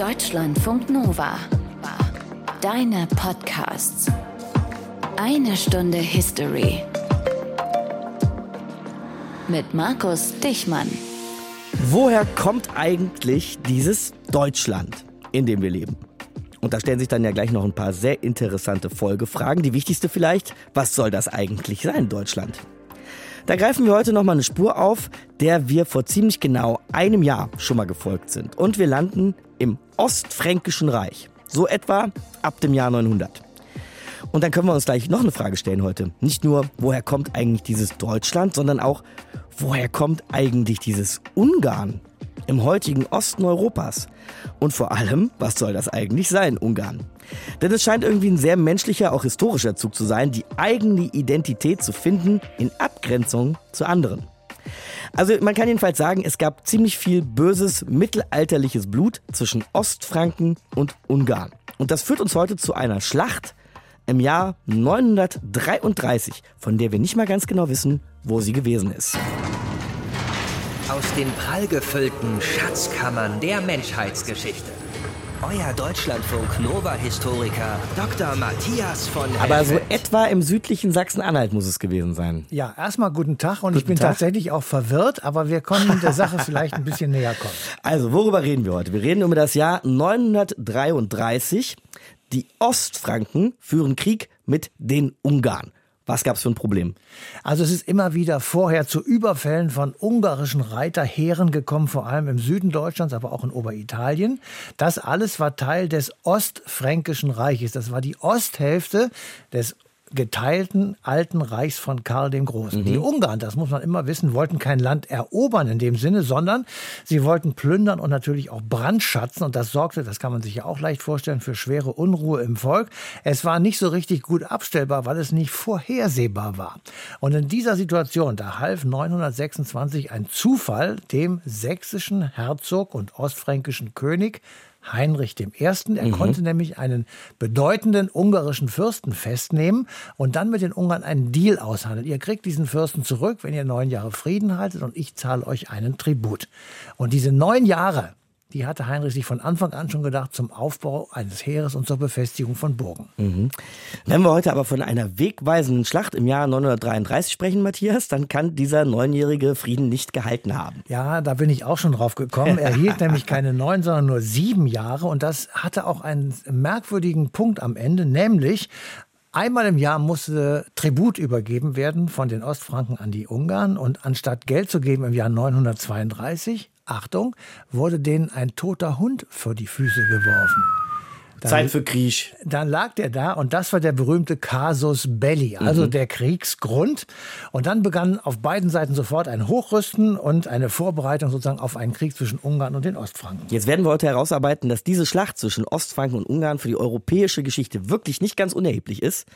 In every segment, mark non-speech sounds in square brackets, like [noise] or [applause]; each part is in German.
Deutschlandfunk Nova. Deine Podcasts. Eine Stunde History. Mit Markus Dichmann. Woher kommt eigentlich dieses Deutschland, in dem wir leben? Und da stellen sich dann ja gleich noch ein paar sehr interessante Folgefragen. Die wichtigste vielleicht, was soll das eigentlich sein, Deutschland? Da greifen wir heute nochmal eine Spur auf, der wir vor ziemlich genau einem Jahr schon mal gefolgt sind. Und wir landen im Ostfränkischen Reich. So etwa ab dem Jahr 900. Und dann können wir uns gleich noch eine Frage stellen heute. Nicht nur, woher kommt eigentlich dieses Deutschland, sondern auch, woher kommt eigentlich dieses Ungarn im heutigen Osten Europas? Und vor allem, was soll das eigentlich sein, Ungarn? Denn es scheint irgendwie ein sehr menschlicher, auch historischer Zug zu sein, die eigene Identität zu finden in Abgrenzung zu anderen. Also man kann jedenfalls sagen, es gab ziemlich viel böses mittelalterliches Blut zwischen Ostfranken und Ungarn. Und das führt uns heute zu einer Schlacht im Jahr 933, von der wir nicht mal ganz genau wissen, wo sie gewesen ist. Aus den prallgefüllten Schatzkammern der Menschheitsgeschichte. Euer Deutschlandfunk Nova-Historiker Dr. Matthias von Helfeld. Aber so etwa im südlichen Sachsen-Anhalt muss es gewesen sein. Ja, erstmal guten Tag und Guten ich bin Tag. tatsächlich auch verwirrt, aber wir konnten der Sache vielleicht ein bisschen näher kommen. [laughs] Also, worüber reden wir heute? Wir reden über das Jahr 933. Die Ostfranken führen Krieg mit den Ungarn. Was gab's für ein Problem? Also es ist immer wieder vorher zu Überfällen von ungarischen Reiterheeren gekommen, vor allem im Süden Deutschlands, aber auch in Oberitalien. Das alles war Teil des Ostfränkischen Reiches. Das war die Osthälfte des geteilten alten Reichs von Karl dem Großen. Die Ungarn, das muss man immer wissen, wollten kein Land erobern in dem Sinne, sondern sie wollten plündern und natürlich auch brandschatzen. Und das sorgte, das kann man sich ja auch leicht vorstellen, für schwere Unruhe im Volk. Es war nicht so richtig gut abstellbar, weil es nicht vorhersehbar war. Und in dieser Situation, da half 926 ein Zufall dem sächsischen Herzog und ostfränkischen König Heinrich I. Er konnte nämlich einen bedeutenden ungarischen Fürsten festnehmen und dann mit den Ungarn einen Deal aushandeln. Ihr kriegt diesen Fürsten zurück, wenn ihr neun Jahre Frieden haltet und ich zahle euch einen Tribut. Und diese neun Jahre, die hatte Heinrich sich von Anfang an schon gedacht zum Aufbau eines Heeres und zur Befestigung von Burgen. Wenn wir heute aber von einer wegweisenden Schlacht im Jahr 933 sprechen, Matthias, dann kann dieser neunjährige Frieden nicht gehalten haben. Ja, da bin ich auch schon drauf gekommen. Er hielt [laughs] nämlich keine neun, sondern nur sieben Jahre. Und das hatte auch einen merkwürdigen Punkt am Ende, nämlich Einmal im Jahr musste Tribut übergeben werden von den Ostfranken an die Ungarn und anstatt Geld zu geben im Jahr 932, Achtung, wurde denen ein toter Hund vor die Füße geworfen. Dann- Zeit für Krieg. dann lag der da und das war der berühmte Casus Belli, also der Kriegsgrund. Und dann begann auf beiden Seiten sofort ein Hochrüsten und eine Vorbereitung sozusagen auf einen Krieg zwischen Ungarn und den Ostfranken. Jetzt werden wir heute herausarbeiten, dass diese Schlacht zwischen Ostfranken und Ungarn für die europäische Geschichte wirklich nicht ganz unerheblich ist.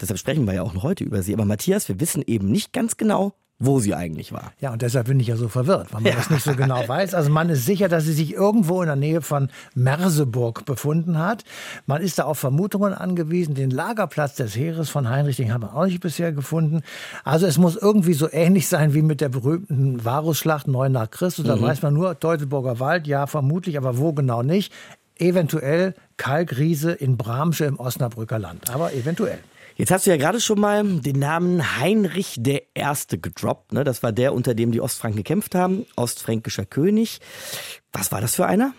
Deshalb sprechen wir ja auch noch heute über sie. Aber Matthias, wir wissen eben nicht ganz genau, wo sie eigentlich war. Ja, und deshalb bin ich ja so verwirrt, weil man das nicht so genau [laughs] weiß. Also man ist sicher, dass sie sich irgendwo in der Nähe von Merseburg befunden hat. Man ist da auf Vermutungen angewiesen. Den Lagerplatz des Heeres von Heinrich, den haben wir auch nicht bisher gefunden. Also es muss irgendwie so ähnlich sein wie mit der berühmten Varusschlacht 9 nach Christus. Da weiß man nur, Teutoburger Wald, ja vermutlich, aber wo genau nicht. Eventuell Kalkriese in Bramsche im Osnabrücker Land, aber eventuell. Jetzt hast du ja gerade schon mal den Namen Heinrich der Erste gedroppt. Ne? Das war der, unter dem die Ostfranken gekämpft haben. Ostfränkischer König. Was war das für einer?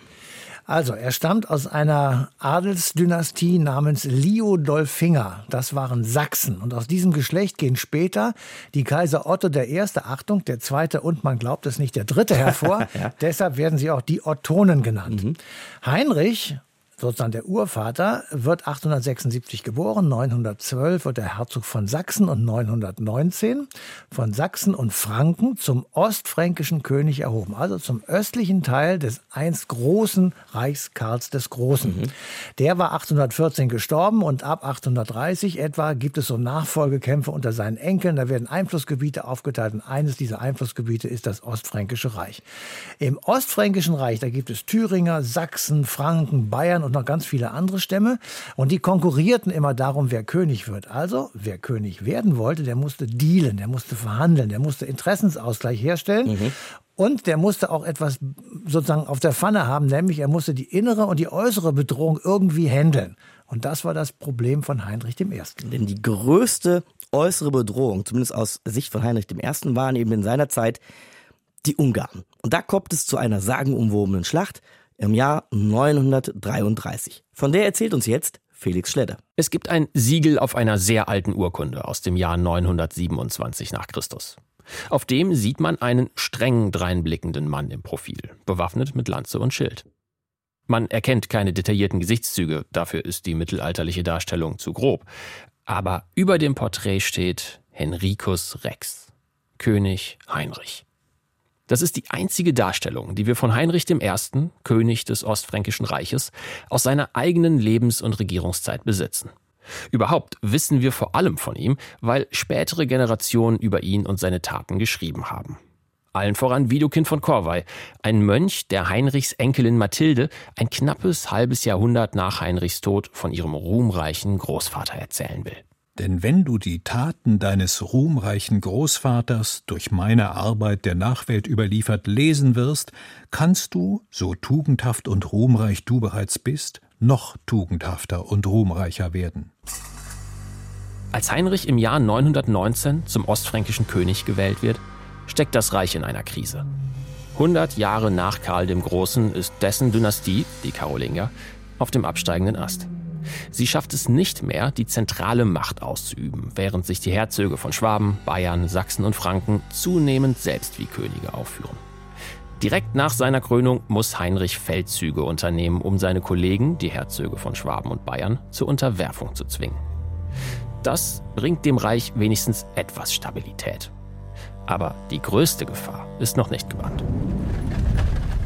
Also, er stammt aus einer Adelsdynastie namens Liudolfinger. Das waren Sachsen. Und aus diesem Geschlecht gehen später die Kaiser Otto I., Achtung, der zweite und man glaubt es nicht, der dritte hervor. [laughs] Deshalb werden sie auch die Ottonen genannt. Heinrich sozusagen der Urvater, wird 876 geboren, 912 wird er Herzog von Sachsen und 919 von Sachsen und Franken zum ostfränkischen König erhoben, also zum östlichen Teil des einst großen Reichs Karls des Großen. Der war 814 gestorben und ab 830 etwa gibt es so Nachfolgekämpfe unter seinen Enkeln. Da werden Einflussgebiete aufgeteilt und eines dieser Einflussgebiete ist das Ostfränkische Reich. Im Ostfränkischen Reich, da gibt es Thüringer, Sachsen, Franken, Bayern und noch ganz viele andere Stämme. Und die konkurrierten immer darum, wer König wird. Also, wer König werden wollte, der musste dealen, der musste verhandeln, der musste Interessensausgleich herstellen. Und der musste auch etwas sozusagen auf der Pfanne haben, nämlich er musste die innere und die äußere Bedrohung irgendwie handeln. Und das war das Problem von Heinrich I. Denn die größte äußere Bedrohung, zumindest aus Sicht von Heinrich I., waren eben in seiner Zeit die Ungarn. Und da kommt es zu einer sagenumwobenen Schlacht im Jahr 933. Von der erzählt uns jetzt Felix Schledder. Es gibt ein Siegel auf einer sehr alten Urkunde aus dem Jahr 927 nach Christus. Auf dem sieht man einen streng dreinblickenden Mann im Profil, bewaffnet mit Lanze und Schild. Man erkennt keine detaillierten Gesichtszüge, dafür ist die mittelalterliche Darstellung zu grob. Aber über dem Porträt steht Henricus Rex, König Heinrich. Das ist die einzige Darstellung, die wir von Heinrich I., König des Ostfränkischen Reiches, aus seiner eigenen Lebens- und Regierungszeit besitzen. Überhaupt wissen wir vor allem von ihm, weil spätere Generationen über ihn und seine Taten geschrieben haben. Allen voran Widukind von Korvey, ein Mönch, der Heinrichs Enkelin Mathilde ein knappes halbes Jahrhundert nach Heinrichs Tod von ihrem ruhmreichen Großvater erzählen will. Denn wenn du die Taten deines ruhmreichen Großvaters durch meine Arbeit der Nachwelt überliefert lesen wirst, kannst du, so tugendhaft und ruhmreich du bereits bist, noch tugendhafter und ruhmreicher werden. Als Heinrich im Jahr 919 zum ostfränkischen König gewählt wird, steckt das Reich in einer Krise. 100 Jahre nach Karl dem Großen ist dessen Dynastie, die Karolinger, auf dem absteigenden Ast. Sie schafft es nicht mehr, die zentrale Macht auszuüben, während sich die Herzöge von Schwaben, Bayern, Sachsen und Franken zunehmend selbst wie Könige aufführen. Direkt nach seiner Krönung muss Heinrich Feldzüge unternehmen, um seine Kollegen, die Herzöge von Schwaben und Bayern, zur Unterwerfung zu zwingen. Das bringt dem Reich wenigstens etwas Stabilität. Aber die größte Gefahr ist noch nicht gebannt.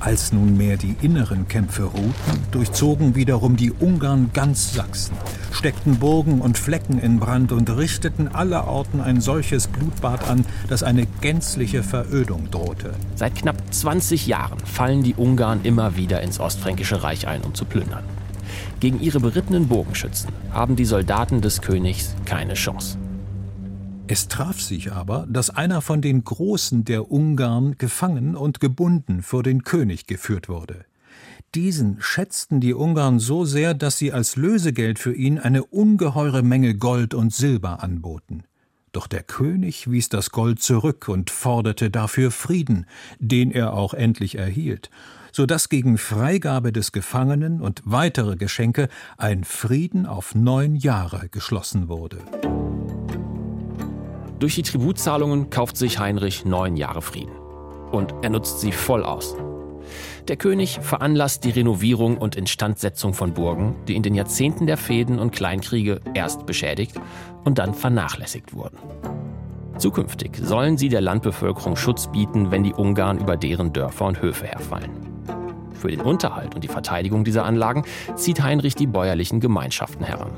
Als nunmehr die inneren Kämpfe ruhten, durchzogen wiederum die Ungarn ganz Sachsen, steckten Burgen und Flecken in Brand und richteten allerorten ein solches Blutbad an, dass eine gänzliche Verödung drohte. Seit knapp 20 Jahren fallen die Ungarn immer wieder ins Ostfränkische Reich ein, um zu plündern. Gegen ihre berittenen Bogenschützen haben die Soldaten des Königs keine Chance. Es traf sich aber, dass einer von den Großen der Ungarn gefangen und gebunden vor den König geführt wurde. Diesen schätzten die Ungarn so sehr, dass sie als Lösegeld für ihn eine ungeheure Menge Gold und Silber anboten. Doch der König wies das Gold zurück und forderte dafür Frieden, den er auch endlich erhielt, so dass gegen Freigabe des Gefangenen und weitere Geschenke ein Frieden auf neun Jahre geschlossen wurde. Durch die Tributzahlungen kauft sich Heinrich neun Jahre Frieden. Und er nutzt sie voll aus. Der König veranlasst die Renovierung und Instandsetzung von Burgen, die in den Jahrzehnten der Fäden und Kleinkriege erst beschädigt und dann vernachlässigt wurden. Zukünftig sollen sie der Landbevölkerung Schutz bieten, wenn die Ungarn über deren Dörfer und Höfe herfallen. Für den Unterhalt und die Verteidigung dieser Anlagen zieht Heinrich die bäuerlichen Gemeinschaften heran.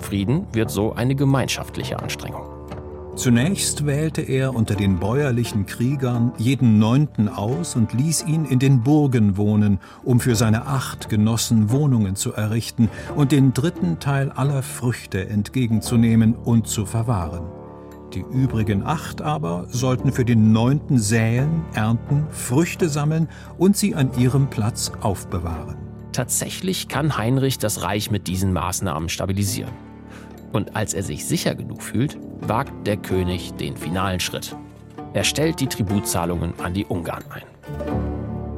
Frieden wird so eine gemeinschaftliche Anstrengung. Zunächst wählte er unter den bäuerlichen Kriegern jeden Neunten aus und ließ ihn in den Burgen wohnen, um für seine acht Genossen Wohnungen zu errichten und den dritten Teil aller Früchte entgegenzunehmen und zu verwahren. Die übrigen acht aber sollten für den Neunten säen, ernten, Früchte sammeln und sie an ihrem Platz aufbewahren. Tatsächlich kann Heinrich das Reich mit diesen Maßnahmen stabilisieren. Und als er sich sicher genug fühlt, wagt der König den finalen Schritt. Er stellt die Tributzahlungen an die Ungarn ein.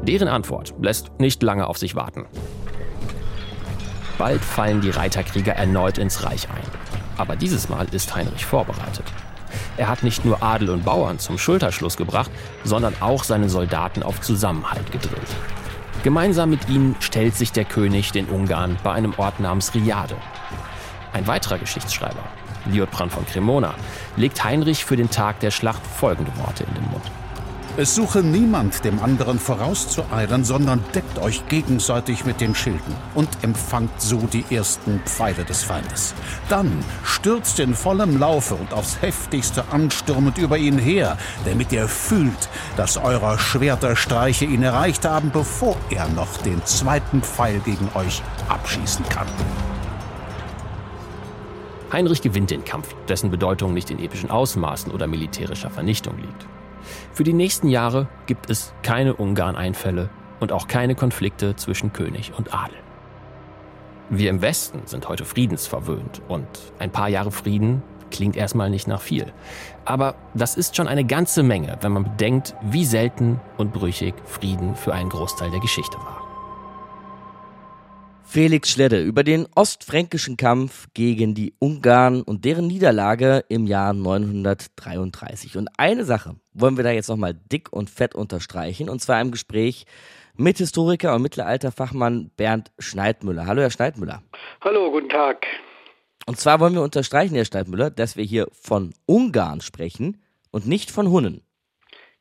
Deren Antwort lässt nicht lange auf sich warten. Bald fallen die Reiterkrieger erneut ins Reich ein. Aber dieses Mal ist Heinrich vorbereitet. Er hat nicht nur Adel und Bauern zum Schulterschluss gebracht, sondern auch seine Soldaten auf Zusammenhalt gedrillt. Gemeinsam mit ihnen stellt sich der König den Ungarn bei einem Ort namens Riade, ein weiterer Geschichtsschreiber, Liutprand von Cremona, legt Heinrich für den Tag der Schlacht folgende Worte in den Mund. Es suche niemand, dem anderen vorauszueilen, sondern deckt euch gegenseitig mit den Schilden und empfangt so die ersten Pfeile des Feindes. Dann stürzt in vollem Laufe und aufs heftigste anstürmend über ihn her, damit ihr fühlt, dass eurer Schwerter Streiche ihn erreicht haben, bevor er noch den zweiten Pfeil gegen euch abschießen kann. Heinrich gewinnt den Kampf, dessen Bedeutung nicht in epischen Ausmaßen oder militärischer Vernichtung liegt. Für die nächsten Jahre gibt es keine Ungarn-Einfälle und auch keine Konflikte zwischen König und Adel. Wir im Westen sind heute friedensverwöhnt und ein paar Jahre Frieden klingt erstmal nicht nach viel. Aber das ist schon eine ganze Menge, wenn man bedenkt, wie selten und brüchig Frieden für einen Großteil der Geschichte war. Felix Schledde über den ostfränkischen Kampf gegen die Ungarn und deren Niederlage im Jahr 933. Und eine Sache wollen wir da jetzt nochmal dick und fett unterstreichen, und zwar im Gespräch mit Historiker und Mittelalterfachmann Bernd Schneidmüller. Hallo, Herr Schneidmüller. Hallo, guten Tag. Und zwar wollen wir unterstreichen, Herr Schneidmüller, dass wir hier von Ungarn sprechen und nicht von Hunnen.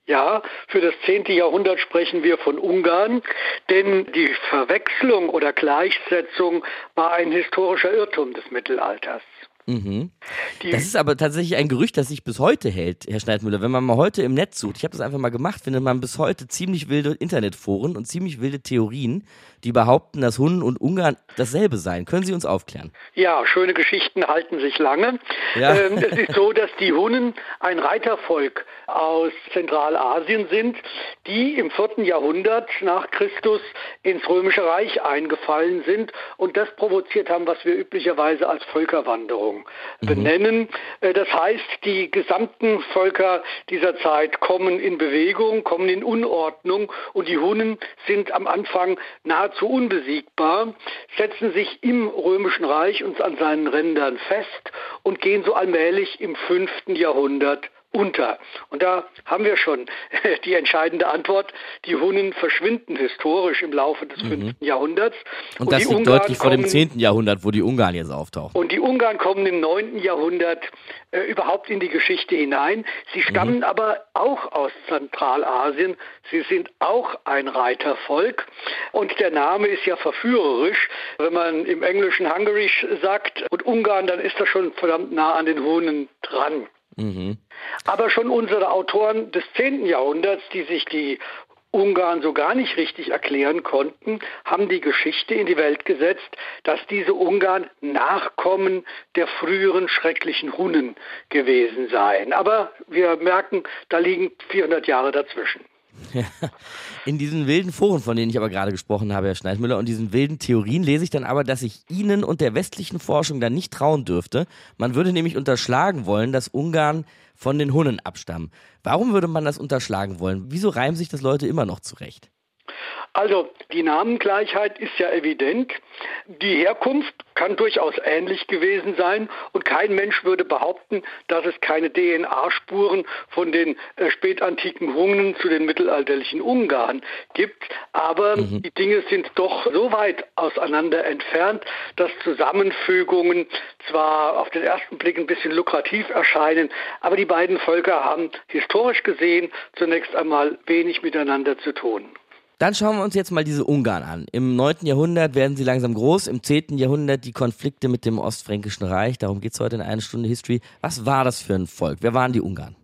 Ja, für das 10. Jahrhundert sprechen wir von Ungarn, denn die Verwechslung oder Gleichsetzung war ein historischer Irrtum des Mittelalters. Mhm. Das ist aber tatsächlich ein Gerücht, das sich bis heute hält, Herr Schneidmüller. Wenn man mal heute im Netz sucht, ich habe das einfach mal gemacht, findet man bis heute ziemlich wilde Internetforen und ziemlich wilde Theorien, die behaupten, dass Hunnen und Ungarn dasselbe seien. Können Sie uns aufklären? Ja, schöne Geschichten halten sich lange. Ja. Ähm, es ist so, dass die Hunnen ein Reitervolk aus Zentralasien sind, die im vierten Jahrhundert nach Christus ins Römische Reich eingefallen sind und das provoziert haben, was wir üblicherweise als Völkerwanderung mhm. benennen. Äh, das heißt, die gesamten Völker dieser Zeit kommen in Bewegung, kommen in Unordnung und die Hunnen sind am Anfang nahezu unbesiegbar, setzen sich im Römischen Reich und an seinen Rändern fest und gehen so allmählich im fünften Jahrhundert unter. Und da haben wir schon [laughs] die entscheidende Antwort. Die Hunnen verschwinden historisch im Laufe des mhm. 5. Jahrhunderts. Und, und das liegt Ungarn deutlich vor dem 10. Jahrhundert, wo die Ungarn jetzt auftauchen. Und die Ungarn kommen im 9. Jahrhundert äh, überhaupt in die Geschichte hinein. Sie stammen mhm. aber auch aus Zentralasien. Sie sind auch ein Reitervolk. Und der Name ist ja verführerisch. Wenn man im Englischen Hungarisch sagt und Ungarn, dann ist das schon verdammt nah an den Hunnen dran. Mhm. Aber schon unsere Autoren des 10. Jahrhunderts, die sich die Ungarn so gar nicht richtig erklären konnten, haben die Geschichte in die Welt gesetzt, dass diese Ungarn Nachkommen der früheren schrecklichen Hunnen gewesen seien. Aber wir merken, da liegen 400 Jahre dazwischen. In diesen wilden Foren, von denen ich aber gerade gesprochen habe, Herr Schneidmüller, und diesen wilden Theorien lese ich dann aber, dass ich Ihnen und der westlichen Forschung dann nicht trauen dürfte. Man würde nämlich unterschlagen wollen, dass Ungarn von den Hunnen abstammen. Warum würde man das unterschlagen wollen? Wieso reimen sich das Leute immer noch zurecht? Also die Namengleichheit ist ja evident. Die Herkunft kann durchaus ähnlich gewesen sein und kein Mensch würde behaupten, dass es keine DNA-Spuren von den äh, spätantiken Hunnen zu den mittelalterlichen Ungarn gibt. Aber mhm. die Dinge sind doch so weit auseinander entfernt, dass Zusammenfügungen zwar auf den ersten Blick ein bisschen lukrativ erscheinen, aber die beiden Völker haben historisch gesehen zunächst einmal wenig miteinander zu tun. Dann schauen wir uns jetzt mal diese Ungarn an. Im 9. Jahrhundert werden sie langsam groß, im 10. Jahrhundert die Konflikte mit dem Ostfränkischen Reich. Darum geht es heute in einer Stunde History. Was war das für ein Volk? Wer waren die Ungarn?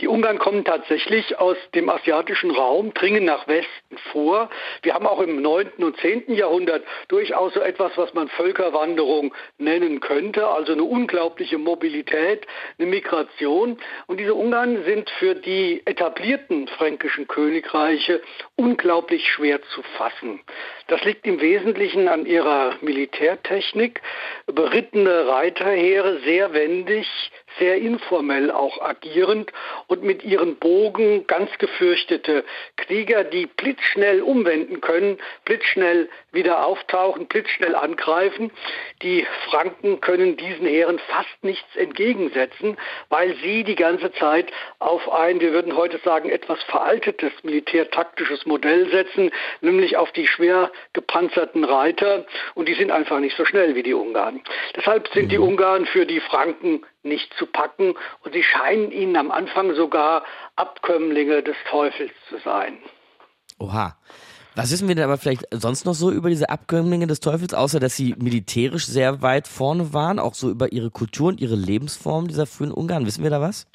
Die Ungarn kommen tatsächlich aus dem asiatischen Raum, dringen nach Westen vor. Wir haben auch im 9. und 10. Jahrhundert durchaus so etwas, was man Völkerwanderung nennen könnte, also eine unglaubliche Mobilität, eine Migration. Und diese Ungarn sind für die etablierten fränkischen Königreiche unglaublich schwer zu fassen. Das liegt im Wesentlichen an ihrer Militärtechnik. Berittene Reiterheere, sehr wendig, sehr informell auch agierend und mit ihren Bogen ganz gefürchtete Krieger, die blitzschnell umwenden können, blitzschnell wieder auftauchen, blitzschnell angreifen. Die Franken können diesen Heeren fast nichts entgegensetzen, weil sie die ganze Zeit auf ein, wir würden heute sagen, etwas veraltetes militärtaktisches Modell setzen, nämlich auf die schwer gepanzerten Reiter und die sind einfach nicht so schnell wie die Ungarn. Deshalb sind die mhm. Ungarn für die Franken nicht zu packen und sie scheinen ihnen am Anfang sogar Abkömmlinge des Teufels zu sein. Oha. Was wissen wir denn aber vielleicht sonst noch so über diese Abkömmlinge des Teufels, außer dass sie militärisch sehr weit vorne waren, auch so über ihre Kultur und ihre Lebensform dieser frühen Ungarn? Wissen wir da was?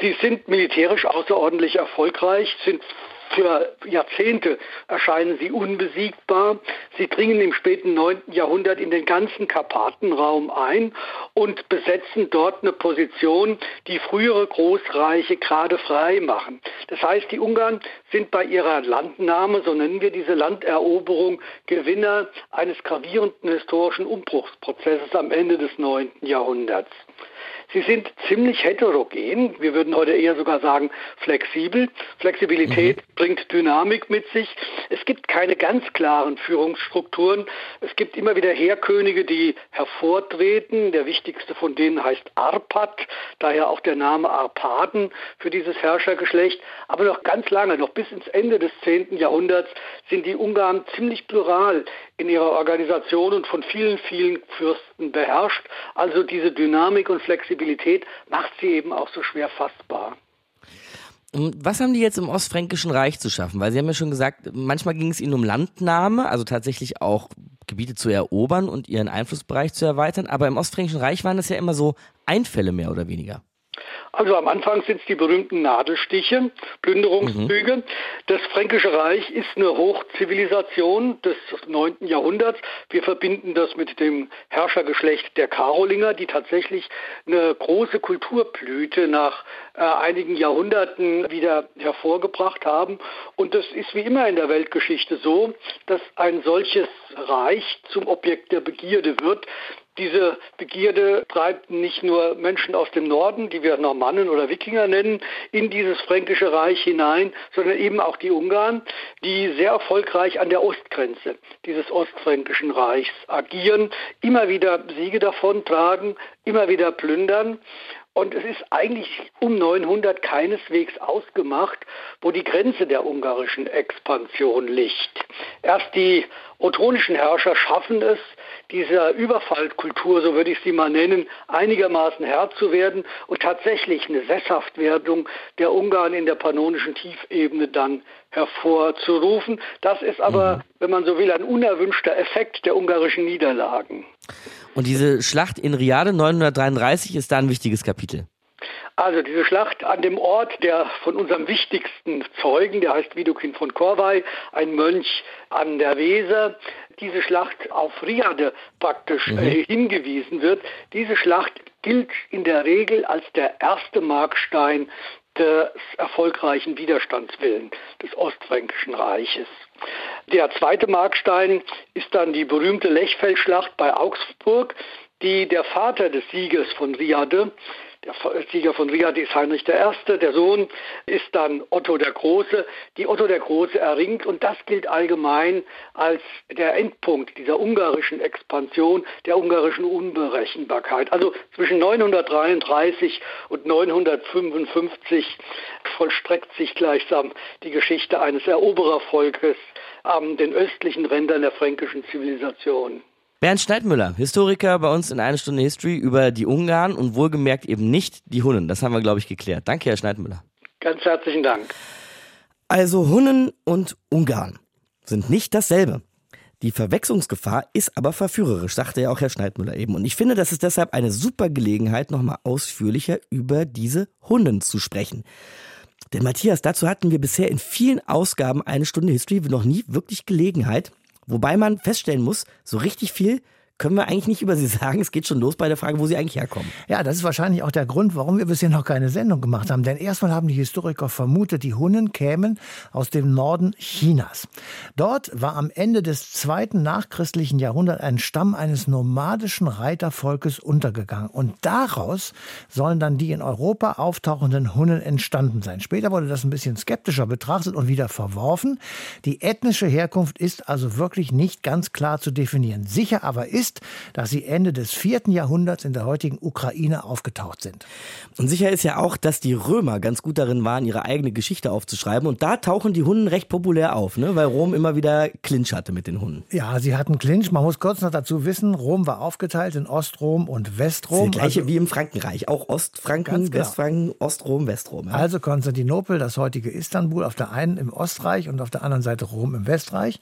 Sie sind militärisch außerordentlich erfolgreich, sind Für Jahrzehnte erscheinen sie unbesiegbar. Sie dringen im späten 9. Jahrhundert in den ganzen Karpatenraum ein und besetzen dort eine Position, die frühere Großreiche gerade frei machen. Das heißt, die Ungarn sind bei ihrer Landnahme, so nennen wir diese Landeroberung, Gewinner eines gravierenden historischen Umbruchsprozesses am Ende des 9. Jahrhunderts. Sie sind ziemlich heterogen. Wir würden heute eher sogar sagen flexibel. Flexibilität mhm. bringt Dynamik mit sich. Es gibt keine ganz klaren Führungsstrukturen. Es gibt immer wieder Heerkönige, die hervortreten. Der wichtigste von denen heißt Arpad, daher auch der Name Arpaden für dieses Herrschergeschlecht. Aber noch ganz lange, noch bis ins Ende des 10. Jahrhunderts, sind die Ungarn ziemlich plural in ihrer Organisation und von vielen, vielen Fürsten beherrscht. Also diese Dynamik und Flexibilität macht sie eben auch so schwer fassbar. Was haben die jetzt im Ostfränkischen Reich zu schaffen? Weil Sie haben ja schon gesagt, manchmal ging es ihnen um Landnahme, also tatsächlich auch Gebiete zu erobern und ihren Einflussbereich zu erweitern. Aber im Ostfränkischen Reich waren es ja immer so Einfälle mehr oder weniger. Also am Anfang sind es die berühmten Nadelstiche, Plünderungszüge. Mhm. Das Fränkische Reich ist eine Hochzivilisation des 9. Jahrhunderts. Wir verbinden das mit dem Herrschergeschlecht der Karolinger, die tatsächlich eine große Kulturblüte nach äh, einigen Jahrhunderten wieder hervorgebracht haben. Und das ist wie immer in der Weltgeschichte so, dass ein solches Reich zum Objekt der Begierde wird. Diese Begierde treibt nicht nur Menschen aus dem Norden, die wir Normannen oder Wikinger nennen, in dieses fränkische Reich hinein, sondern eben auch die Ungarn, die sehr erfolgreich an der Ostgrenze dieses ostfränkischen Reichs agieren, immer wieder Siege davontragen, immer wieder plündern. Und es ist eigentlich um 900 keineswegs ausgemacht, wo die Grenze der ungarischen Expansion liegt. Erst die ottonischen Herrscher schaffen es, dieser Überfallkultur, so würde ich sie mal nennen, einigermaßen Herr zu werden und tatsächlich eine Sesshaftwerdung der Ungarn in der pannonischen Tiefebene dann hervorzurufen. Das ist aber, mhm. wenn man so will, ein unerwünschter Effekt der ungarischen Niederlagen. Und diese Schlacht in Riade 933 ist da ein wichtiges Kapitel. Also diese Schlacht an dem Ort der von unserem wichtigsten Zeugen, der heißt Widukin von Korvei, ein Mönch an der Weser, diese Schlacht auf Riade praktisch mhm. äh, hingewiesen wird. Diese Schlacht gilt in der Regel als der erste Markstein des erfolgreichen Widerstandswillen des Ostfränkischen Reiches. Der zweite Markstein ist dann die berühmte Lechfeldschlacht bei Augsburg, die der Vater des Siegers von Riade der Sieger von Riad ist Heinrich I., der Sohn ist dann Otto der Große, die Otto der Große erringt und das gilt allgemein als der Endpunkt dieser ungarischen Expansion, der ungarischen Unberechenbarkeit. Also zwischen 933 und 955 vollstreckt sich gleichsam die Geschichte eines Eroberervolkes an den östlichen Rändern der fränkischen Zivilisation. Bernd Schneidmüller, Historiker bei uns in einer Stunde History über die Ungarn und wohlgemerkt eben nicht die Hunnen. Das haben wir, glaube ich, geklärt. Danke, Herr Schneidmüller. Ganz herzlichen Dank. Also Hunnen und Ungarn sind nicht dasselbe. Die Verwechslungsgefahr ist aber verführerisch, sagte ja auch Herr Schneidmüller eben. Und ich finde, das ist deshalb eine super Gelegenheit, nochmal ausführlicher über diese Hunnen zu sprechen. Denn Matthias, dazu hatten wir bisher in vielen Ausgaben eine Stunde History noch nie wirklich Gelegenheit. Wobei man feststellen muss, so richtig viel können wir eigentlich nicht über sie sagen. Es geht schon los bei der Frage, wo sie eigentlich herkommen. Ja, das ist wahrscheinlich auch der Grund, warum wir bisher noch keine Sendung gemacht haben. Denn erstmal haben die Historiker vermutet, die Hunnen kämen aus dem Norden Chinas. Dort war am Ende des zweiten nachchristlichen Jahrhunderts ein Stamm eines nomadischen Reitervolkes untergegangen. Und daraus sollen dann die in Europa auftauchenden Hunnen entstanden sein. Später wurde das ein bisschen skeptischer betrachtet und wieder verworfen. Die ethnische Herkunft ist also wirklich nicht ganz klar zu definieren. Sicher aber ist, ist, dass sie Ende des vierten Jahrhunderts in der heutigen Ukraine aufgetaucht sind. Und sicher ist ja auch, dass die Römer ganz gut darin waren, ihre eigene Geschichte aufzuschreiben. Und da tauchen die Hunden recht populär auf, ne? weil Rom immer wieder Clinch hatte mit den Hunden. Ja, sie hatten Clinch. Man muss kurz noch dazu wissen, Rom war aufgeteilt in Ostrom und Westrom. Das gleiche also, wie im Frankenreich. Auch Ostfranken, genau. Westfranken, Ostrom, Westrom. Ja. Also Konstantinopel, das heutige Istanbul, auf der einen im Ostreich und auf der anderen Seite Rom im Westreich.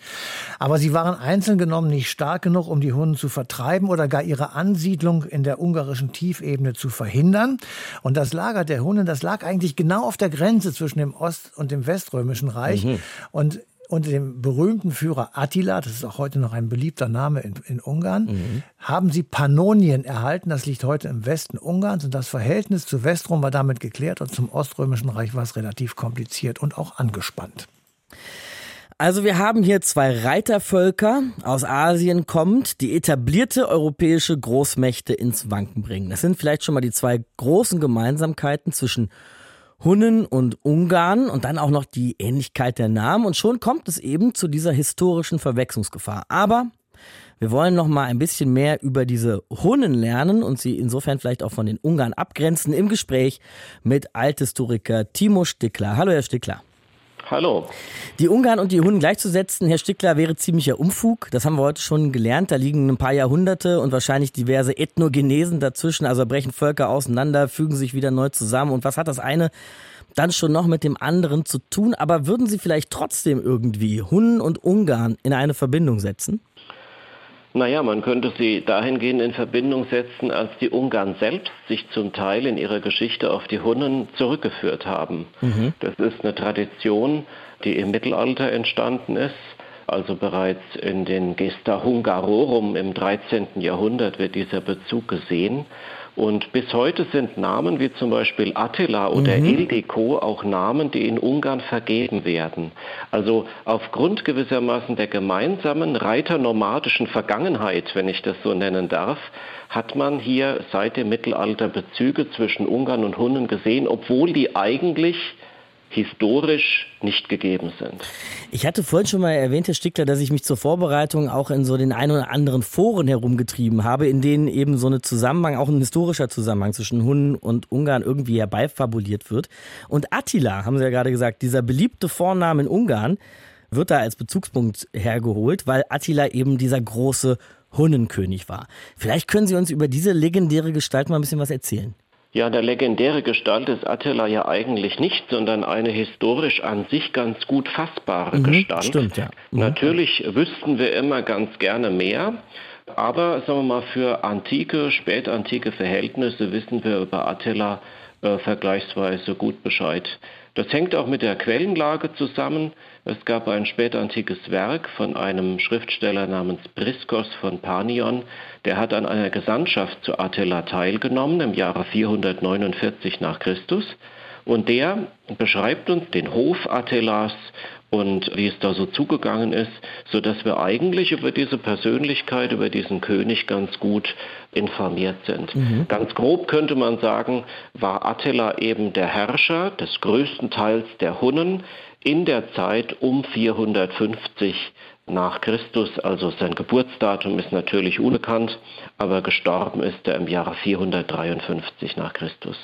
Aber sie waren einzeln genommen nicht stark genug, um die Hunden zu vertreiben oder gar ihre Ansiedlung in der ungarischen Tiefebene zu verhindern. Und das Lager der Hunnen, das lag eigentlich genau auf der Grenze zwischen dem Ost- und dem Weströmischen Reich. Mhm. Und unter dem berühmten Führer Attila, das ist auch heute noch ein beliebter Name in, in Ungarn, mhm. haben sie Pannonien erhalten. Das liegt heute im Westen Ungarns. Und das Verhältnis zu Westrom war damit geklärt und zum Oströmischen Reich war es relativ kompliziert und auch angespannt. Also wir haben hier zwei Reitervölker aus Asien kommend, die etablierte europäische Großmächte ins Wanken bringen. Das sind vielleicht schon mal die zwei großen Gemeinsamkeiten zwischen Hunnen und Ungarn und dann auch noch die Ähnlichkeit der Namen und schon kommt es eben zu dieser historischen Verwechslungsgefahr. Aber wir wollen noch mal ein bisschen mehr über diese Hunnen lernen und sie insofern vielleicht auch von den Ungarn abgrenzen im Gespräch mit Althistoriker Timo Stickler. Hallo Herr Stickler. Hallo. Die Ungarn und die Hunnen gleichzusetzen, Herr Stickler, wäre ziemlicher Umfug. Das haben wir heute schon gelernt. Da liegen ein paar Jahrhunderte und wahrscheinlich diverse Ethnogenesen dazwischen. Also brechen Völker auseinander, fügen sich wieder neu zusammen. Und was hat das eine dann schon noch mit dem anderen zu tun? Aber würden Sie vielleicht trotzdem irgendwie Hunnen und Ungarn in eine Verbindung setzen? Naja, man könnte sie dahingehend in Verbindung setzen, als die Ungarn selbst sich zum Teil in ihrer Geschichte auf die Hunnen zurückgeführt haben. Mhm. Das ist eine Tradition, die im Mittelalter entstanden ist. Also bereits in den Gesta Hungarorum im 13. Jahrhundert wird dieser Bezug gesehen. Und bis heute sind Namen wie zum Beispiel Attila oder mhm. Ildiko auch Namen, die in Ungarn vergeben werden. Also aufgrund gewissermaßen der gemeinsamen reiternomadischen Vergangenheit, wenn ich das so nennen darf, hat man hier seit dem Mittelalter Bezüge zwischen Ungarn und Hunnen gesehen, obwohl die eigentlich historisch nicht gegeben sind. Ich hatte vorhin schon mal erwähnt, Herr Stickler, dass ich mich zur Vorbereitung auch in so den ein oder anderen Foren herumgetrieben habe, in denen eben so eine Zusammenhang, auch ein historischer Zusammenhang zwischen Hunnen und Ungarn irgendwie herbeifabuliert wird. Und Attila, haben Sie ja gerade gesagt, dieser beliebte Vorname in Ungarn, wird da als Bezugspunkt hergeholt, weil Attila eben dieser große Hunnenkönig war. Vielleicht können Sie uns über diese legendäre Gestalt mal ein bisschen was erzählen. Ja, der legendäre Gestalt ist Attila ja eigentlich nicht, sondern eine historisch an sich ganz gut fassbare mhm, Gestalt. Stimmt, ja. Mhm. Natürlich wüssten wir immer ganz gerne mehr. Aber sagen wir mal, für antike, spätantike Verhältnisse wissen wir über Attila äh, vergleichsweise gut Bescheid. Das hängt auch mit der Quellenlage zusammen. Es gab ein spätantikes Werk von einem Schriftsteller namens Priskos von Panion, der hat an einer Gesandtschaft zu Attila teilgenommen im Jahre 449 nach Christus. Und der beschreibt uns den Hof Attilas und wie es da so zugegangen ist, so dass wir eigentlich über diese Persönlichkeit, über diesen König ganz gut informiert sind. Mhm. Ganz grob könnte man sagen, war Attila eben der Herrscher des größten Teils der Hunnen in der Zeit um 450 nach Christus, also sein Geburtsdatum ist natürlich unbekannt, aber gestorben ist er im Jahre 453 nach Christus.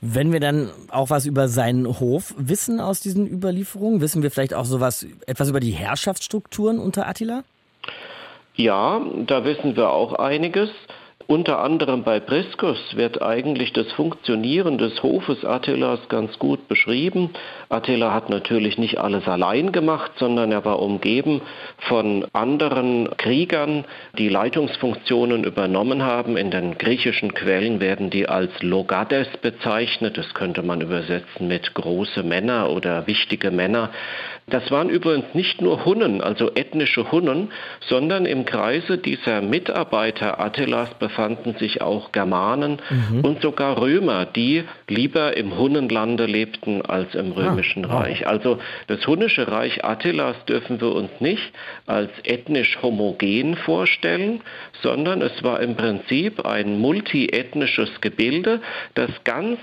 Wenn wir dann auch was über seinen Hof wissen aus diesen Überlieferungen, wissen wir vielleicht auch sowas, etwas über die Herrschaftsstrukturen unter Attila? Ja, da wissen wir auch einiges. Unter anderem bei Priskos wird eigentlich das Funktionieren des Hofes Attilas ganz gut beschrieben. Attila hat natürlich nicht alles allein gemacht, sondern er war umgeben von anderen Kriegern, die Leitungsfunktionen übernommen haben. In den griechischen Quellen werden die als Logades bezeichnet. Das könnte man übersetzen mit große Männer oder wichtige Männer. Das waren übrigens nicht nur Hunnen, also ethnische Hunnen, sondern im Kreise dieser Mitarbeiter Attilas befanden sich auch Germanen mhm. und sogar Römer, die lieber im Hunnenlande lebten als im ah, römischen ah, Reich. Also das hunnische Reich Attilas dürfen wir uns nicht als ethnisch homogen vorstellen, sondern es war im Prinzip ein multiethnisches Gebilde, das ganz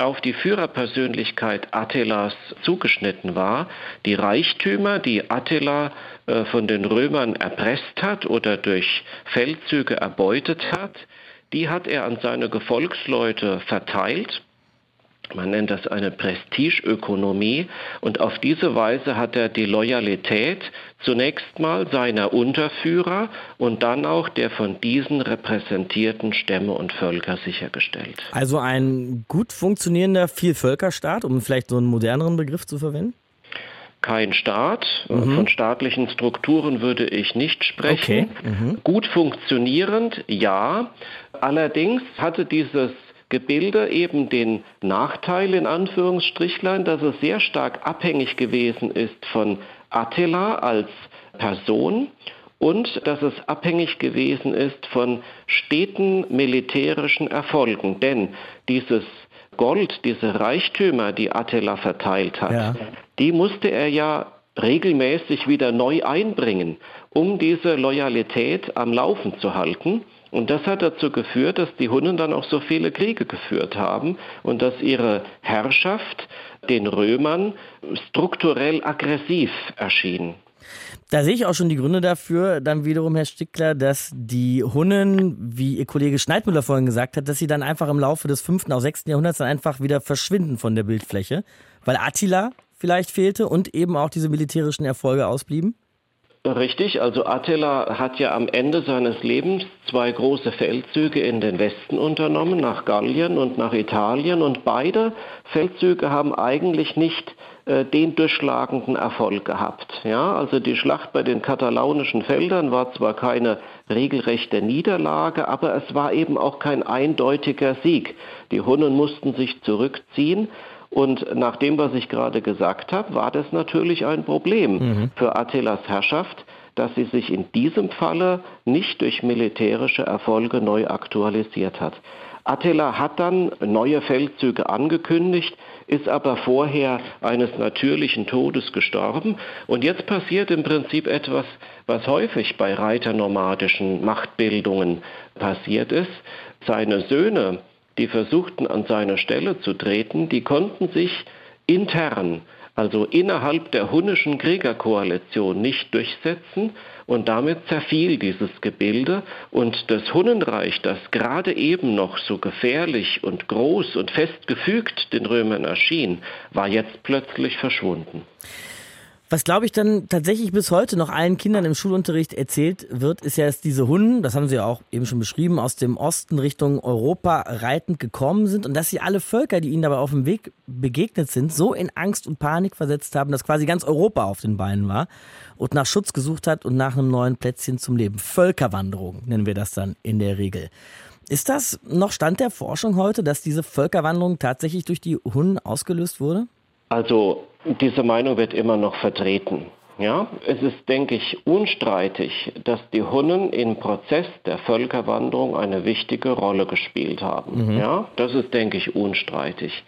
auf die Führerpersönlichkeit Attilas zugeschnitten war. Die Reichtümer, die Attila von den Römern erpresst hat oder durch Feldzüge erbeutet hat, die hat er an seine Gefolgsleute verteilt man nennt das eine Prestigeökonomie und auf diese Weise hat er die Loyalität zunächst mal seiner Unterführer und dann auch der von diesen repräsentierten Stämme und Völker sichergestellt. Also ein gut funktionierender Vielvölkerstaat, um vielleicht so einen moderneren Begriff zu verwenden? Kein Staat. Mhm. Von staatlichen Strukturen würde ich nicht sprechen. Okay. Mhm. Gut funktionierend, ja. Allerdings hatte dieses Gebilde eben den Nachteil in Anführungsstrichlein, dass es sehr stark abhängig gewesen ist von Attila als Person und dass es abhängig gewesen ist von steten militärischen Erfolgen. Denn dieses Gold, diese Reichtümer, die Attila verteilt hat, ja. die musste er ja regelmäßig wieder neu einbringen, um diese Loyalität am Laufen zu halten. Und das hat dazu geführt, dass die Hunnen dann auch so viele Kriege geführt haben und dass ihre Herrschaft den Römern strukturell aggressiv erschien. Da sehe ich auch schon die Gründe dafür, dann wiederum, Herr Stickler, dass die Hunnen, wie Ihr Kollege Schneidmüller vorhin gesagt hat, dass sie dann einfach im Laufe des 5. auch 6. Jahrhunderts dann einfach wieder verschwinden von der Bildfläche, weil Attila vielleicht fehlte und eben auch diese militärischen Erfolge ausblieben? Richtig, also Attila hat ja am Ende seines Lebens zwei große Feldzüge in den Westen unternommen, nach Gallien und nach Italien. Und beide Feldzüge haben eigentlich nicht den durchschlagenden Erfolg gehabt. Ja, also die Schlacht bei den katalaunischen Feldern war zwar keine regelrechte Niederlage, aber es war eben auch kein eindeutiger Sieg. Die Hunnen mussten sich zurückziehen und nach dem, was ich gerade gesagt habe, war das natürlich ein Problem mhm. für Attilas Herrschaft, dass sie sich in diesem Falle nicht durch militärische Erfolge neu aktualisiert hat. Attila hat dann neue Feldzüge angekündigt, ist aber vorher eines natürlichen Todes gestorben. Und jetzt passiert im Prinzip etwas, was häufig bei reiternomadischen Machtbildungen passiert ist. Seine Söhne die versuchten an seine Stelle zu treten, die konnten sich intern, also innerhalb der hunnischen Kriegerkoalition nicht durchsetzen und damit zerfiel dieses Gebilde und das Hunnenreich, das gerade eben noch so gefährlich und groß und festgefügt den Römern erschien, war jetzt plötzlich verschwunden. Was, glaube ich, dann tatsächlich bis heute noch allen Kindern im Schulunterricht erzählt wird, ist ja, dass diese Hunden, das haben Sie ja auch eben schon beschrieben, aus dem Osten Richtung Europa reitend gekommen sind und dass sie alle Völker, die ihnen dabei auf dem Weg begegnet sind, so in Angst und Panik versetzt haben, dass quasi ganz Europa auf den Beinen war und nach Schutz gesucht hat und nach einem neuen Plätzchen zum Leben. Völkerwanderung nennen wir das dann in der Regel. Ist das noch Stand der Forschung heute, dass diese Völkerwanderung tatsächlich durch die Hunden ausgelöst wurde? Also diese Meinung wird immer noch vertreten. Ja, es ist, denke ich, unstreitig, dass die Hunnen im Prozess der Völkerwanderung eine wichtige Rolle gespielt haben. Mhm. Ja, das ist, denke ich, unstreitig.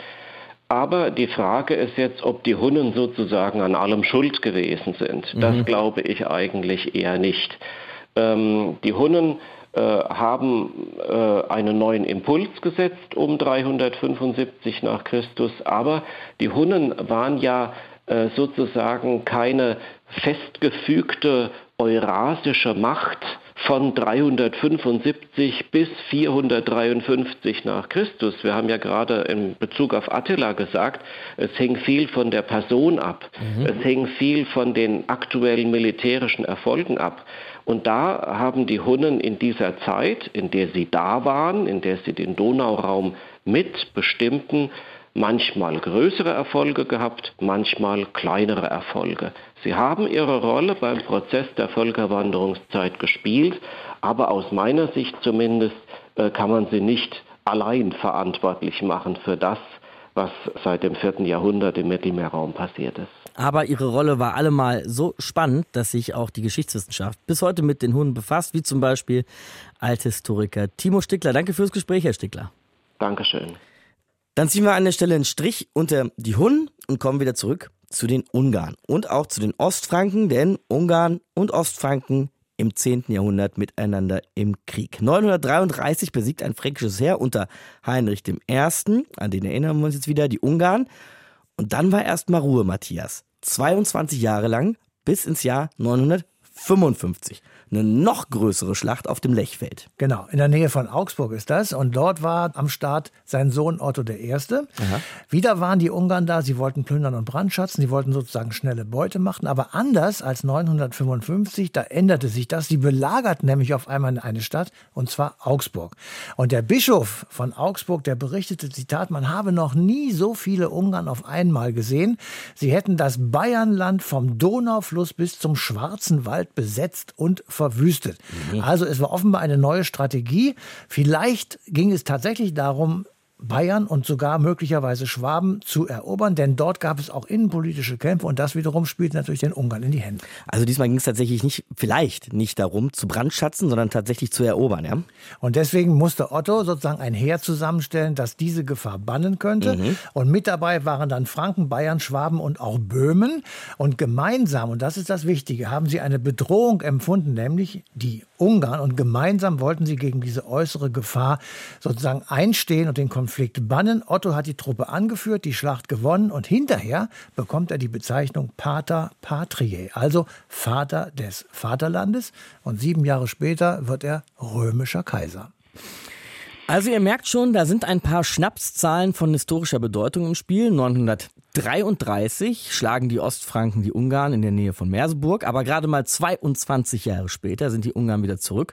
Aber die Frage ist jetzt, ob die Hunnen sozusagen an allem schuld gewesen sind. Mhm. Das glaube ich eigentlich eher nicht. Ähm, die Hunnen haben äh, einen neuen Impuls gesetzt um 375 nach Christus, aber die Hunnen waren ja äh, sozusagen keine festgefügte eurasische Macht von 375 bis 453 nach Christus. Wir haben ja gerade in Bezug auf Attila gesagt, es hing viel von der Person ab, mhm. es hing viel von den aktuellen militärischen Erfolgen ab. Und da haben die Hunnen in dieser Zeit, in der sie da waren, in der sie den Donauraum mitbestimmten, manchmal größere Erfolge gehabt, manchmal kleinere Erfolge. Sie haben ihre Rolle beim Prozess der Völkerwanderungszeit gespielt, aber aus meiner Sicht zumindest äh, kann man sie nicht allein verantwortlich machen für das, was seit dem vierten Jahrhundert im Mittelmeerraum passiert ist. Aber ihre Rolle war allemal so spannend, dass sich auch die Geschichtswissenschaft bis heute mit den Hunden befasst, wie zum Beispiel Althistoriker Timo Stickler. Danke fürs Gespräch, Herr Stickler. Dankeschön. Dann ziehen wir an der Stelle einen Strich unter die Hunden und kommen wieder zurück zu den Ungarn und auch zu den Ostfranken, denn Ungarn und Ostfranken im 10. Jahrhundert miteinander im Krieg. 933 besiegt ein fränkisches Heer unter Heinrich I., an den erinnern wir uns jetzt wieder, die Ungarn. Und dann war erstmal Ruhe, Matthias. 22 Jahre lang bis ins Jahr 955. eine noch größere Schlacht auf dem Lechfeld. Genau, in der Nähe von Augsburg ist das. Und dort war am Start sein Sohn Otto I. Aha. Wieder waren die Ungarn da, sie wollten plündern und brandschatzen, sie wollten sozusagen schnelle Beute machen. Aber anders als 955, da änderte sich das. Sie belagerten nämlich auf einmal eine Stadt, und zwar Augsburg. Und der Bischof von Augsburg, der berichtete, Zitat, man habe noch nie so viele Ungarn auf einmal gesehen. Sie hätten das Bayernland vom Donaufluss bis zum Schwarzen Wald besetzt und verwüstet. Mhm. Also es war offenbar eine neue Strategie. Vielleicht ging es tatsächlich darum, Bayern und sogar möglicherweise Schwaben zu erobern, denn dort gab es auch innenpolitische Kämpfe und das wiederum spielt natürlich den Ungarn in die Hände. Also diesmal ging es tatsächlich nicht, vielleicht nicht darum zu brandschatzen, sondern tatsächlich zu erobern, ja? Und deswegen musste Otto sozusagen ein Heer zusammenstellen, das diese Gefahr bannen könnte. Mhm. Und mit dabei waren dann Franken, Bayern, Schwaben und auch Böhmen. Und gemeinsam, und das ist das Wichtige, haben sie eine Bedrohung empfunden, nämlich die Ungarn. Und gemeinsam wollten sie gegen diese äußere Gefahr sozusagen einstehen und den Konflikt bannen. Otto hat die Truppe angeführt, die Schlacht gewonnen und hinterher bekommt er die Bezeichnung Pater Patriae, also Vater des Vaterlandes. Und sieben Jahre später wird er römischer Kaiser. Also ihr merkt schon, da sind ein paar Schnapszahlen von historischer Bedeutung im Spiel. 933 schlagen die Ostfranken die Ungarn in der Nähe von Merseburg, aber gerade mal 22 Jahre später sind die Ungarn wieder zurück,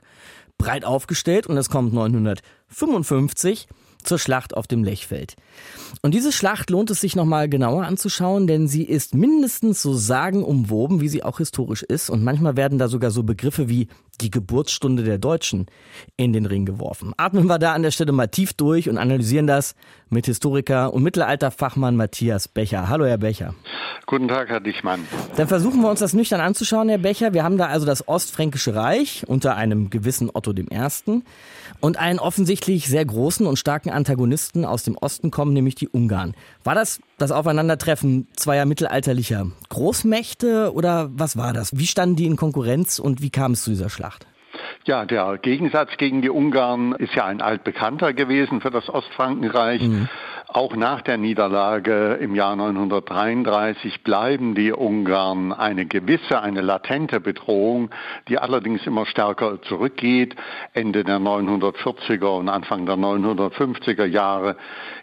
breit aufgestellt und es kommt 955 zur Schlacht auf dem Lechfeld. Und diese Schlacht lohnt es sich nochmal genauer anzuschauen, denn sie ist mindestens so sagenumwoben, wie sie auch historisch ist. Und manchmal werden da sogar so Begriffe wie die Geburtsstunde der Deutschen in den Ring geworfen. Atmen wir da an der Stelle mal tief durch und analysieren das mit Historiker und Mittelalterfachmann Matthias Becher. Hallo, Herr Becher. Guten Tag, Herr Dichmann. Dann versuchen wir uns das nüchtern anzuschauen, Herr Becher. Wir haben da also das Ostfränkische Reich unter einem gewissen Otto I. und einen offensichtlich sehr großen und starken Antagonisten aus dem Osten kommen, nämlich die Ungarn. War das das Aufeinandertreffen zweier mittelalterlicher Großmächte oder was war das? Wie standen die in Konkurrenz und wie kam es zu dieser Schlacht? Ja, der Gegensatz gegen die Ungarn ist ja ein altbekannter gewesen für das Ostfrankenreich. Mhm. Auch nach der Niederlage im Jahr 933 bleiben die Ungarn eine gewisse, eine latente Bedrohung, die allerdings immer stärker zurückgeht. Ende der 940er und Anfang der 950er Jahre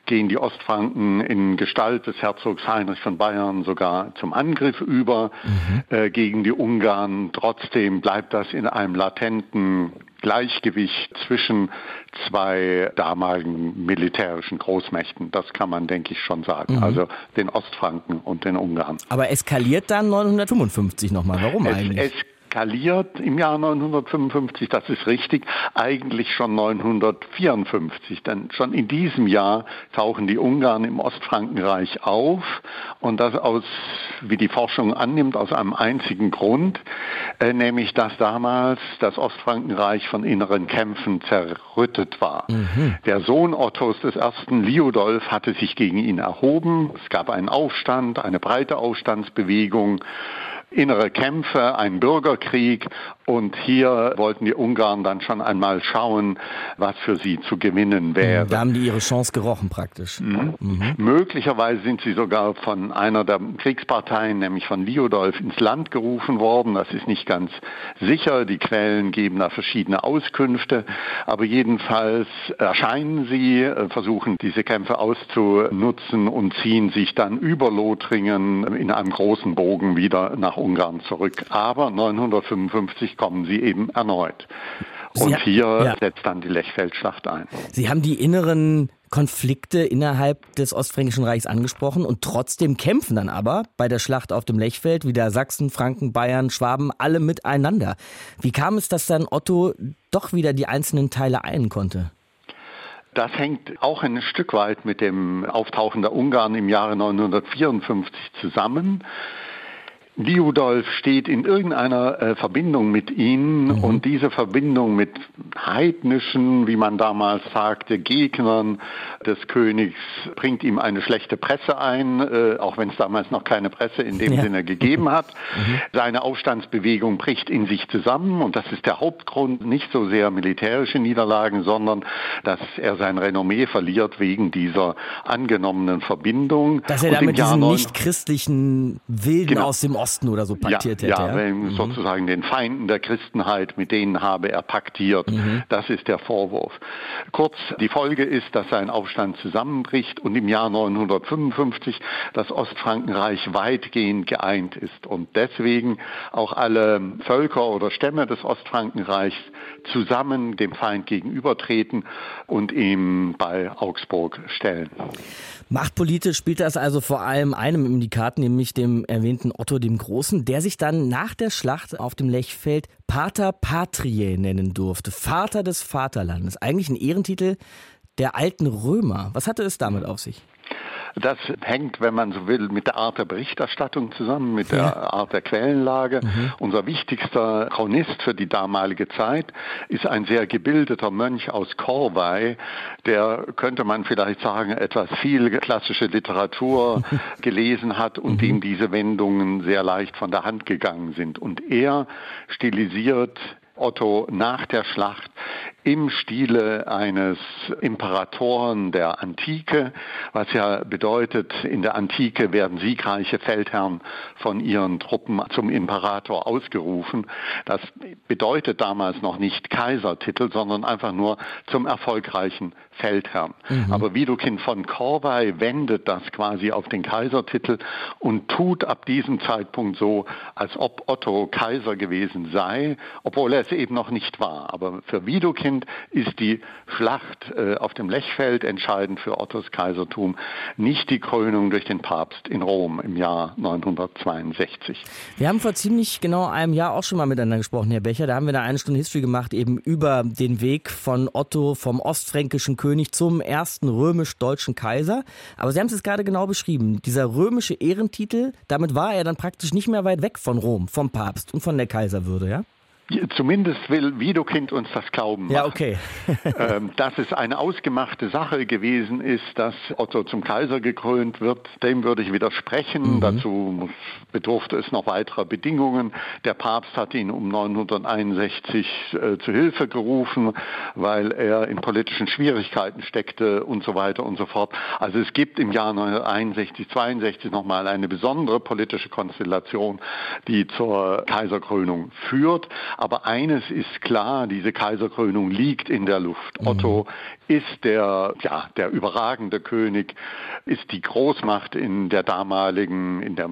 gehen die Ostfranken in Gestalt des Herzogs Heinrich von Bayern sogar zum Angriff über mhm. äh, gegen die Ungarn. Trotzdem bleibt das in einem latenten Gleichgewicht zwischen zwei damaligen militärischen Großmächten. Das kann man, denke ich, schon sagen. Mhm. Also den Ostfranken und den Ungarn. Aber eskaliert dann 955 nochmal. Warum es, eigentlich? Es eskaliert im Jahr 955, das ist richtig, eigentlich schon 954. Denn schon in diesem Jahr tauchen die Ungarn im Ostfrankenreich auf und das aus, wie die Forschung annimmt, aus einem einzigen Grund, äh, nämlich dass damals das Ostfrankenreich von inneren Kämpfen zerrüttet war. Mhm. Der Sohn Ottos des ersten Liudolf hatte sich gegen ihn erhoben. Es gab einen Aufstand, eine breite Aufstandsbewegung innere Kämpfe, ein Bürgerkrieg und hier wollten die Ungarn dann schon einmal schauen, was für sie zu gewinnen wäre. Da haben die ihre Chance gerochen praktisch. Mhm. Mhm. Möglicherweise sind sie sogar von einer der Kriegsparteien, nämlich von Liudolf, ins Land gerufen worden. Das ist nicht ganz sicher. Die Quellen geben da verschiedene Auskünfte. Aber jedenfalls erscheinen sie, versuchen diese Kämpfe auszunutzen und ziehen sich dann über Lothringen in einem großen Bogen wieder nach Ungarn zurück. Aber 955 kommen sie eben erneut. Und hier ja. setzt dann die Lechfeldschlacht ein. Sie haben die inneren Konflikte innerhalb des Ostfränkischen Reichs angesprochen und trotzdem kämpfen dann aber bei der Schlacht auf dem Lechfeld wieder Sachsen, Franken, Bayern, Schwaben alle miteinander. Wie kam es, dass dann Otto doch wieder die einzelnen Teile ein konnte? Das hängt auch ein Stück weit mit dem Auftauchen der Ungarn im Jahre 954 zusammen. Liudolf steht in irgendeiner äh, Verbindung mit ihnen mhm. und diese Verbindung mit heidnischen, wie man damals sagte, Gegnern des Königs bringt ihm eine schlechte Presse ein, äh, auch wenn es damals noch keine Presse in dem ja. Sinne gegeben hat. [laughs] Mhm. Seine Aufstandsbewegung bricht in sich zusammen und das ist der Hauptgrund, nicht so sehr militärische Niederlagen, sondern dass er sein Renommee verliert wegen dieser angenommenen Verbindung. Dass er da mit diesen nicht christlichen Wilden genau. aus dem Osten Osten oder so paktiert ja, hätte. Ja, ja? Mhm. sozusagen den Feinden der Christenheit, mit denen habe er paktiert. Mhm. Das ist der Vorwurf. Kurz, die Folge ist, dass sein Aufstand zusammenbricht und im Jahr 955 das Ostfrankenreich weitgehend geeint ist und deswegen auch alle Völker oder Stämme des Ostfrankenreichs zusammen dem Feind gegenübertreten und ihm bei Augsburg stellen. Machtpolitisch spielt das also vor allem einem in die Karten, nämlich dem erwähnten Otto dem Großen, der sich dann nach der Schlacht auf dem Lechfeld Pater Patriae nennen durfte, Vater des Vaterlandes. Eigentlich ein Ehrentitel der alten Römer. Was hatte es damit auf sich? Das hängt, wenn man so will, mit der Art der Berichterstattung zusammen, mit der ja. Art der Quellenlage. Mhm. Unser wichtigster Chronist für die damalige Zeit ist ein sehr gebildeter Mönch aus Corvey, der, könnte man vielleicht sagen, etwas viel klassische Literatur [laughs] gelesen hat und mhm. ihm diese Wendungen sehr leicht von der Hand gegangen sind. Und er stilisiert Otto nach der Schlacht im Stile eines Imperatoren der Antike, was ja bedeutet, in der Antike werden siegreiche Feldherren von ihren Truppen zum Imperator ausgerufen. Das bedeutet damals noch nicht Kaisertitel, sondern einfach nur zum erfolgreichen Feldherrn. Mhm. Aber Widukind von Corvey wendet das quasi auf den Kaisertitel und tut ab diesem Zeitpunkt so, als ob Otto Kaiser gewesen sei, obwohl er es eben noch nicht war. Aber für Widukind ist die Schlacht äh, auf dem Lechfeld entscheidend für Ottos Kaisertum, nicht die Krönung durch den Papst in Rom im Jahr 962. Wir haben vor ziemlich genau einem Jahr auch schon mal miteinander gesprochen, Herr Becher. Da haben wir da eine Stunde History gemacht, eben über den Weg von Otto vom ostfränkischen König zum ersten römisch-deutschen Kaiser. Aber Sie haben es jetzt gerade genau beschrieben. Dieser römische Ehrentitel, damit war er dann praktisch nicht mehr weit weg von Rom, vom Papst und von der Kaiserwürde, ja? Zumindest will Widokind uns das glauben. Machen. Ja, okay. [laughs] Ähm, dass es eine ausgemachte Sache gewesen ist, dass Otto zum Kaiser gekrönt wird, dem würde ich widersprechen. Mhm. Dazu bedurfte es noch weiterer Bedingungen. Der Papst hat ihn um 961 äh, zu Hilfe gerufen, weil er in politischen Schwierigkeiten steckte und so weiter und so fort. Also es gibt im Jahr 961, 62 nochmal eine besondere politische Konstellation, die zur Kaiserkrönung führt. Aber eines ist klar, diese Kaiserkrönung liegt in der Luft. Mhm. Otto ist der, ja, der überragende König, ist die Großmacht in der damaligen, in der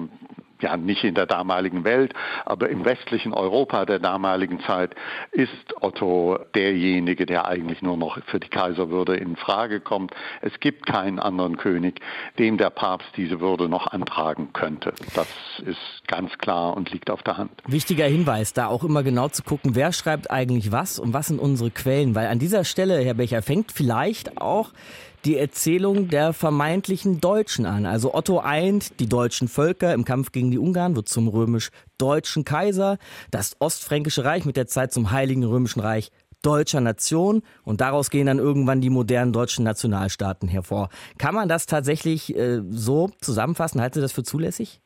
ja nicht in der damaligen Welt, aber im westlichen Europa der damaligen Zeit ist Otto derjenige, der eigentlich nur noch für die Kaiserwürde in Frage kommt. Es gibt keinen anderen König, dem der Papst diese Würde noch antragen könnte. Das ist ganz klar und liegt auf der Hand. Wichtiger Hinweis, da auch immer genau zu gucken, wer schreibt eigentlich was und was sind unsere Quellen, weil an dieser Stelle, Herr Becher, fängt vielleicht auch die Erzählung der vermeintlichen Deutschen an. Also Otto eint die deutschen Völker im Kampf gegen die Ungarn, wird zum römisch-deutschen Kaiser, das Ostfränkische Reich mit der Zeit zum Heiligen Römischen Reich deutscher Nation und daraus gehen dann irgendwann die modernen deutschen Nationalstaaten hervor. Kann man das tatsächlich äh, so zusammenfassen? Halten Sie das für zulässig?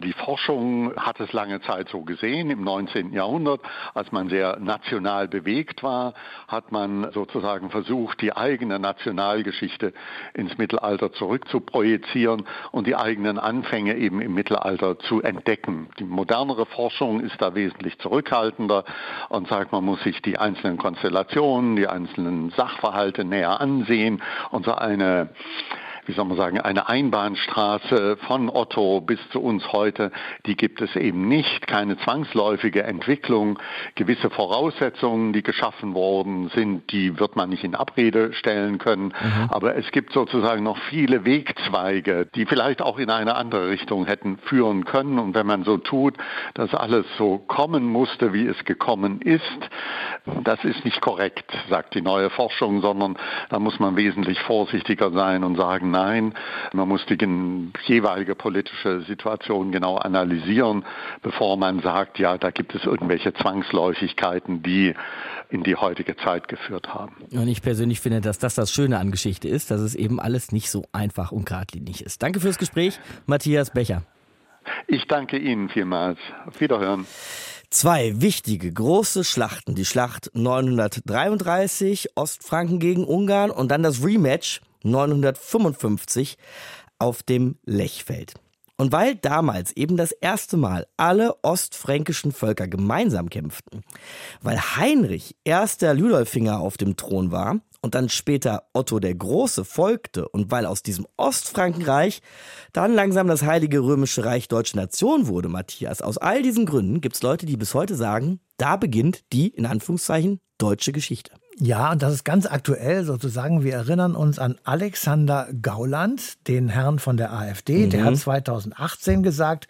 Die Forschung hat es lange Zeit so gesehen. Im 19. Jahrhundert, als man sehr national bewegt war, hat man sozusagen versucht, die eigene Nationalgeschichte ins Mittelalter zurückzuprojizieren und die eigenen Anfänge eben im Mittelalter zu entdecken. Die modernere Forschung ist da wesentlich zurückhaltender und sagt, man muss sich die einzelnen Konstellationen, die einzelnen Sachverhalte näher ansehen und so eine wie soll man sagen, eine Einbahnstraße von Otto bis zu uns heute, die gibt es eben nicht. Keine zwangsläufige Entwicklung. Gewisse Voraussetzungen, die geschaffen worden sind, die wird man nicht in Abrede stellen können. Mhm. Aber es gibt sozusagen noch viele Wegzweige, die vielleicht auch in eine andere Richtung hätten führen können. Und wenn man so tut, dass alles so kommen musste, wie es gekommen ist, das ist nicht korrekt, sagt die neue Forschung, sondern da muss man wesentlich vorsichtiger sein und sagen, nein, man muss die jeweilige politische Situation genau analysieren, bevor man sagt, ja, da gibt es irgendwelche Zwangsläufigkeiten, die in die heutige Zeit geführt haben. Und ich persönlich finde, dass das das Schöne an Geschichte ist, dass es eben alles nicht so einfach und geradlinig ist. Danke fürs Gespräch, Matthias Becher. Ich danke Ihnen vielmals. Auf Wiederhören. Zwei wichtige große Schlachten. Die Schlacht 933 Ostfranken gegen Ungarn und dann das Rematch 955 auf dem Lechfeld. Und weil damals eben das erste Mal alle ostfränkischen Völker gemeinsam kämpften, weil Heinrich erster Ludolfinger auf dem Thron war und dann später Otto der Große folgte und weil aus diesem Ostfrankenreich dann langsam das Heilige Römische Reich Deutsche Nation wurde, Matthias, aus all diesen Gründen gibt es Leute, die bis heute sagen, da beginnt die, in Anführungszeichen, deutsche Geschichte. Ja, und das ist ganz aktuell sozusagen. Wir erinnern uns an Alexander Gauland, den Herrn von der AfD. Mhm. Der hat 2018 gesagt,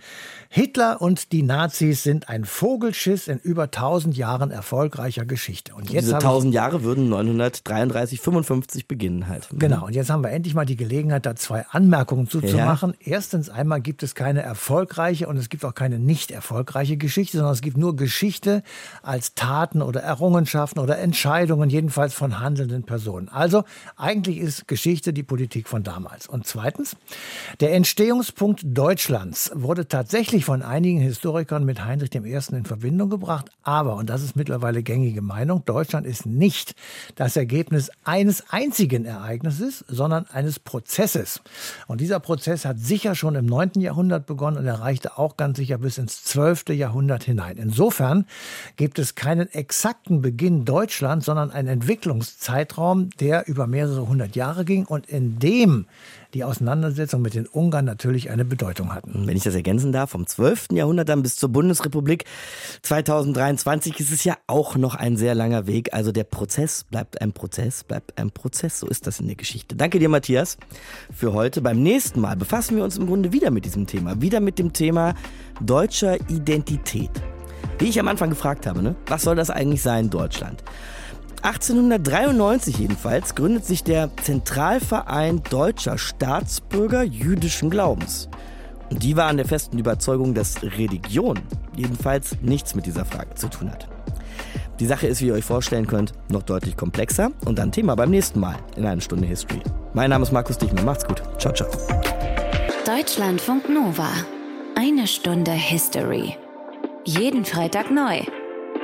Hitler und die Nazis sind ein Vogelschiss in über 1000 Jahren erfolgreicher Geschichte. Und jetzt Diese 1000 Jahre würden 933, 55 beginnen halt. Mhm. Genau, und jetzt haben wir endlich mal die Gelegenheit, da zwei Anmerkungen zuzumachen. Ja. Erstens einmal gibt es keine erfolgreiche und es gibt auch keine nicht erfolgreiche Geschichte, sondern es gibt nur Geschichte als Taten oder Errungenschaften oder Entscheidungen jedenfalls von handelnden Personen. Also eigentlich ist Geschichte die Politik von damals. Und zweitens, der Entstehungspunkt Deutschlands wurde tatsächlich von einigen Historikern mit Heinrich I. in Verbindung gebracht. Aber, und das ist mittlerweile gängige Meinung, Deutschland ist nicht das Ergebnis eines einzigen Ereignisses, sondern eines Prozesses. Und dieser Prozess hat sicher schon im 9. Jahrhundert begonnen und erreichte auch ganz sicher bis ins 12. Jahrhundert hinein. Insofern gibt es keinen exakten Beginn Deutschlands, sondern ein ein Entwicklungszeitraum, der über mehrere hundert Jahre ging und in dem die Auseinandersetzung mit den Ungarn natürlich eine Bedeutung hatten. Wenn ich das ergänzen darf, vom 12. Jahrhundert dann bis zur Bundesrepublik 2023 ist es ja auch noch ein sehr langer Weg. Also der Prozess bleibt ein Prozess, bleibt ein Prozess. So ist das in der Geschichte. Danke dir, Matthias, für heute. Beim nächsten Mal befassen wir uns im Grunde wieder mit diesem Thema. Wieder mit dem Thema deutscher Identität. Wie ich am Anfang gefragt habe, ne? was soll das eigentlich sein, Deutschland? 1893 jedenfalls gründet sich der Zentralverein deutscher Staatsbürger jüdischen Glaubens. Und die waren der festen Überzeugung, dass Religion jedenfalls nichts mit dieser Frage zu tun hat. Die Sache ist, wie ihr euch vorstellen könnt, noch deutlich komplexer und ein Thema beim nächsten Mal in einer Stunde History. Mein Name ist Markus Dichmann. Macht's gut. Ciao, ciao. Deutschlandfunk Nova. Eine Stunde History. Jeden Freitag neu